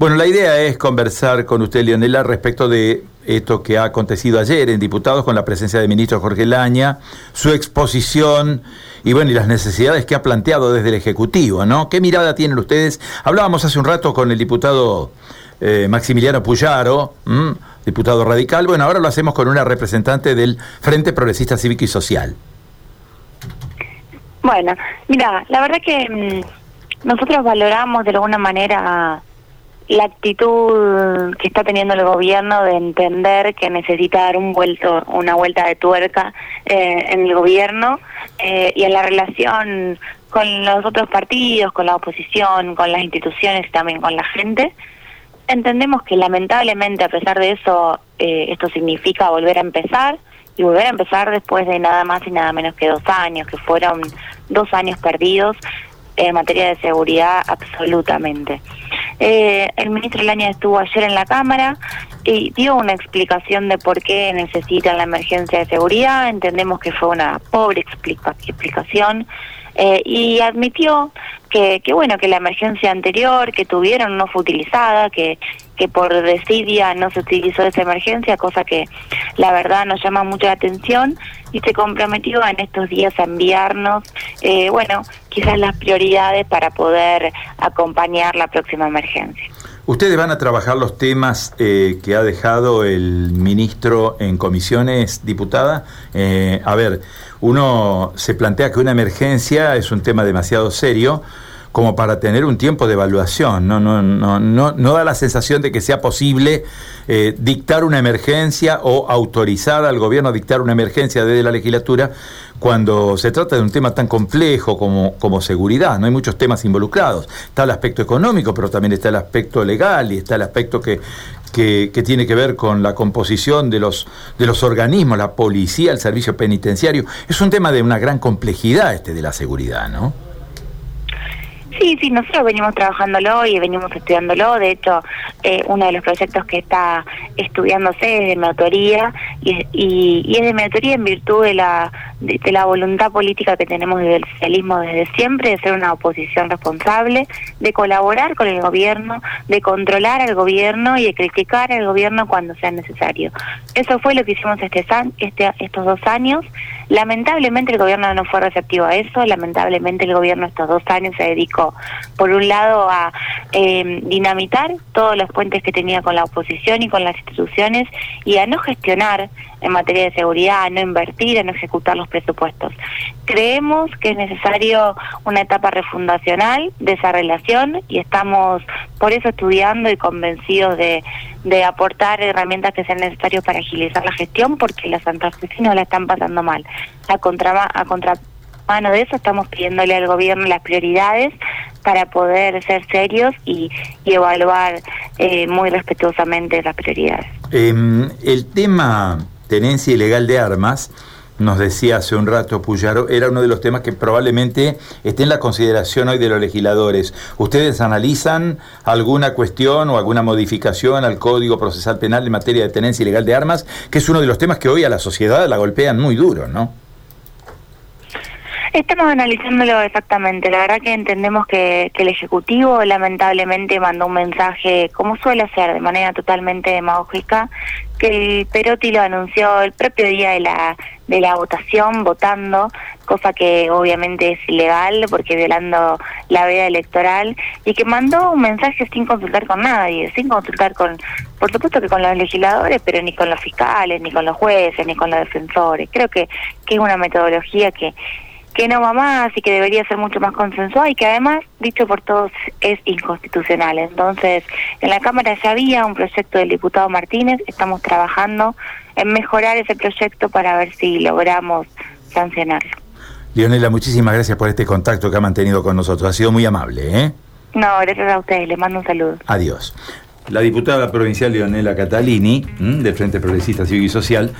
Bueno, la idea es conversar con usted, Leonela, respecto de esto que ha acontecido ayer en diputados con la presencia del ministro Jorge Laña, su exposición y bueno, y las necesidades que ha planteado desde el Ejecutivo, ¿no? ¿Qué mirada tienen ustedes? Hablábamos hace un rato con el diputado eh, Maximiliano Puyaro, diputado radical. Bueno, ahora lo hacemos con una representante del Frente Progresista Cívico y Social. Bueno, mira, la verdad que mm, nosotros valoramos de alguna manera la actitud que está teniendo el gobierno de entender que necesita dar un vuelto, una vuelta de tuerca eh, en el gobierno eh, y en la relación con los otros partidos, con la oposición, con las instituciones y también con la gente. Entendemos que lamentablemente a pesar de eso eh, esto significa volver a empezar y volver a empezar después de nada más y nada menos que dos años, que fueron dos años perdidos en materia de seguridad absolutamente. Eh, el ministro Laña estuvo ayer en la Cámara y dio una explicación de por qué necesitan la emergencia de seguridad. Entendemos que fue una pobre explicación eh, y admitió que, que, bueno, que la emergencia anterior que tuvieron no fue utilizada, que, que por desidia no se utilizó esa emergencia, cosa que la verdad nos llama mucho la atención y se comprometió en estos días a enviarnos, eh, bueno, quizás las prioridades para poder acompañar la próxima emergencia. Ustedes van a trabajar los temas eh, que ha dejado el ministro en comisiones, diputada. Eh, a ver, uno se plantea que una emergencia es un tema demasiado serio como para tener un tiempo de evaluación. No, no, no, no, da la sensación de que sea posible eh, dictar una emergencia o autorizar al gobierno a dictar una emergencia desde la legislatura cuando se trata de un tema tan complejo como, como seguridad. No hay muchos temas involucrados. Está el aspecto económico, pero también está el aspecto legal y está el aspecto que, que, que, tiene que ver con la composición de los, de los organismos, la policía, el servicio penitenciario. Es un tema de una gran complejidad este de la seguridad, ¿no? Sí, sí, nosotros venimos trabajándolo y venimos estudiándolo. De hecho, eh, uno de los proyectos que está estudiándose es de mi autoría y, es de mi autoría en virtud de la, de, la voluntad política que tenemos desde el socialismo desde siempre, de ser una oposición responsable, de colaborar con el gobierno, de controlar al gobierno y de criticar al gobierno cuando sea necesario. Eso fue lo que hicimos este, este, estos dos años. Lamentablemente el gobierno no fue receptivo a eso, lamentablemente el gobierno estos dos años se dedicó por un lado, a eh, dinamitar todos los puentes que tenía con la oposición y con las instituciones y a no gestionar en materia de seguridad, a no invertir, a no ejecutar los presupuestos. Creemos que es necesario una etapa refundacional de esa relación y estamos por eso estudiando y convencidos de, aportar herramientas que sean necesarias para agilizar la gestión porque las santafesinos la están pasando mal. A contra, a contra mano de eso estamos pidiéndole al gobierno las prioridades para poder ser serios y, evaluar eh, muy respetuosamente las prioridades. Em, el tema tenencia ilegal de armas, nos decía hace un rato Puyaro, era uno de los temas que probablemente esté en la consideración hoy de los legisladores. ¿Ustedes analizan alguna cuestión o alguna modificación al Código Procesal Penal en materia de tenencia ilegal de armas, que es uno de los temas que hoy a la sociedad la golpean muy duro, ¿no? Estamos analizándolo exactamente. La verdad que entendemos que, el Ejecutivo lamentablemente mandó un mensaje, como suele hacer, de manera totalmente demagógica, que el Perotti lo anunció el propio día de la, de la votación, votando, cosa que obviamente es ilegal porque violando la veda electoral, y que mandó un mensaje sin consultar con nadie, sin consultar con, por supuesto que con los legisladores, pero ni con los fiscales, ni con los jueces, ni con los defensores. Creo que, que es una metodología que que no va más y que debería ser mucho más consensuada y que además, dicho por todos, es inconstitucional. Entonces, en la Cámara ya había un proyecto del diputado Martínez, estamos trabajando en mejorar ese proyecto para ver si logramos sancionarlo. Leonela, muchísimas gracias por este contacto que ha mantenido con nosotros. Ha sido muy amable. ¿eh? No, gracias a ustedes. Les mando un saludo. Adiós. La diputada provincial Leonela Catalini, del Frente Progresista Civil y Social,